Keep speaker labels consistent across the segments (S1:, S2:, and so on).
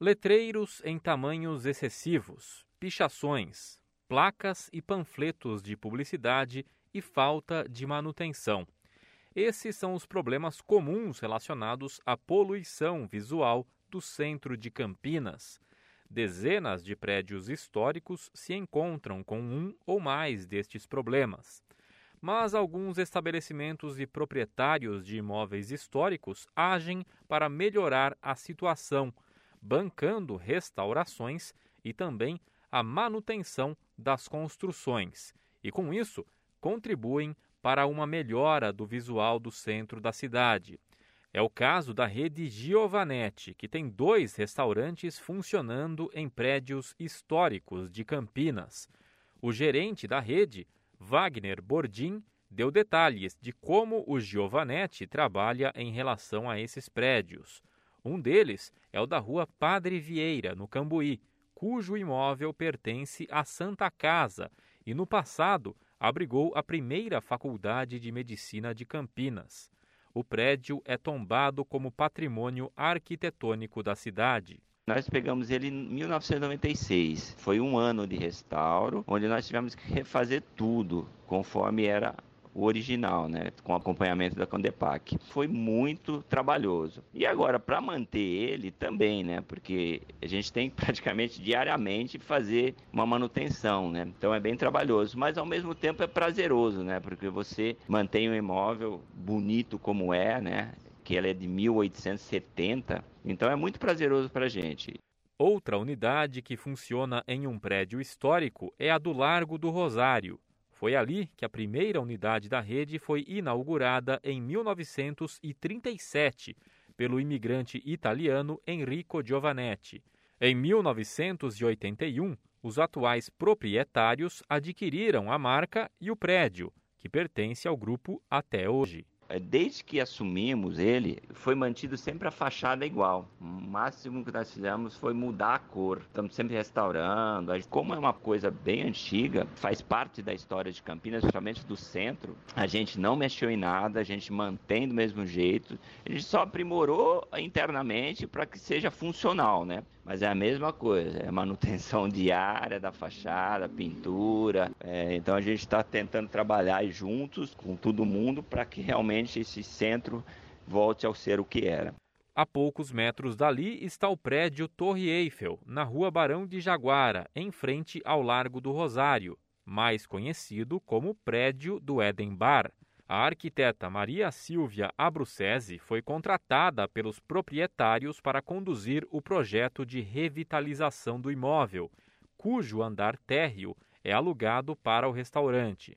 S1: Letreiros em tamanhos excessivos, pichações, placas e panfletos de publicidade e falta de manutenção. Esses são os problemas comuns relacionados à poluição visual do centro de Campinas. Dezenas de prédios históricos se encontram com um ou mais destes problemas. Mas alguns estabelecimentos e proprietários de imóveis históricos agem para melhorar a situação, bancando restaurações e também a manutenção das construções, e com isso contribuem para uma melhora do visual do centro da cidade. É o caso da rede Giovanetti, que tem dois restaurantes funcionando em prédios históricos de Campinas. O gerente da rede, Wagner Bordim, deu detalhes de como o Giovanetti trabalha em relação a esses prédios. Um deles é o da rua Padre Vieira, no Cambuí, cujo imóvel pertence à Santa Casa e no passado abrigou a primeira faculdade de medicina de Campinas. O prédio é tombado como patrimônio arquitetônico da cidade.
S2: Nós pegamos ele em 1996. Foi um ano de restauro, onde nós tivemos que refazer tudo conforme era o original, né, com acompanhamento da Condepac. Foi muito trabalhoso. E agora para manter ele também, né, porque a gente tem praticamente diariamente fazer uma manutenção, né? Então é bem trabalhoso, mas ao mesmo tempo é prazeroso, né? Porque você mantém o imóvel bonito como é, né? Que ele é de 1870, então é muito prazeroso para a gente.
S1: Outra unidade que funciona em um prédio histórico é a do Largo do Rosário, foi ali que a primeira unidade da rede foi inaugurada em 1937 pelo imigrante italiano Enrico Giovanetti. Em 1981, os atuais proprietários adquiriram a marca e o prédio, que pertence ao grupo até hoje.
S2: É, desde que assumimos ele, foi mantido sempre a fachada igual. O máximo que nós fizemos foi mudar a cor. Estamos sempre restaurando. Como é uma coisa bem antiga, faz parte da história de Campinas, principalmente do centro, a gente não mexeu em nada, a gente mantém do mesmo jeito. A gente só aprimorou internamente para que seja funcional, né? Mas é a mesma coisa, é manutenção diária da fachada, pintura. É, então a gente está tentando trabalhar juntos com todo mundo para que realmente esse centro volte ao ser o que era.
S1: A poucos metros dali está o prédio Torre Eiffel, na rua Barão de Jaguara, em frente ao Largo do Rosário, mais conhecido como Prédio do Eden Bar. A arquiteta Maria Silvia Abrucese foi contratada pelos proprietários para conduzir o projeto de revitalização do imóvel, cujo andar térreo é alugado para o restaurante.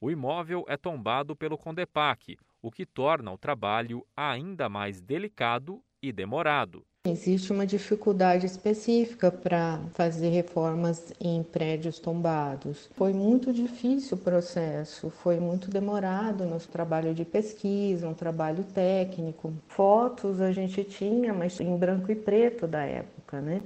S1: O imóvel é tombado pelo Condepac, o que torna o trabalho ainda mais delicado e demorado.
S3: Existe uma dificuldade específica para fazer reformas em prédios tombados. Foi muito difícil o processo, foi muito demorado nosso trabalho de pesquisa, um trabalho técnico. Fotos a gente tinha, mas em branco e preto da época, né?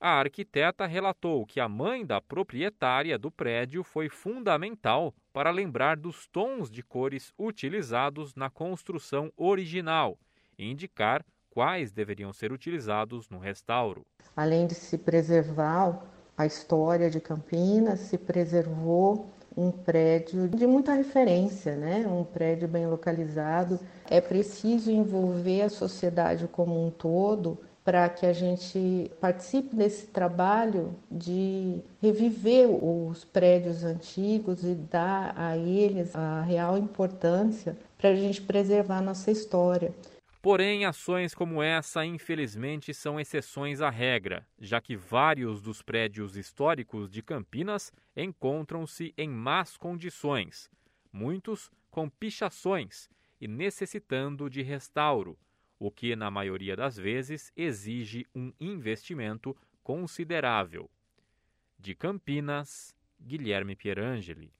S1: A arquiteta relatou que a mãe da proprietária do prédio foi fundamental para lembrar dos tons de cores utilizados na construção original e indicar quais deveriam ser utilizados no restauro.
S3: Além de se preservar a história de Campinas, se preservou um prédio de muita referência, né? um prédio bem localizado. É preciso envolver a sociedade como um todo para que a gente participe desse trabalho de reviver os prédios antigos e dar a eles a real importância para a gente preservar a nossa história.
S1: Porém, ações como essa, infelizmente, são exceções à regra, já que vários dos prédios históricos de Campinas encontram-se em más condições, muitos com pichações e necessitando de restauro, o que, na maioria das vezes, exige um investimento considerável. De Campinas, Guilherme Pierangeli.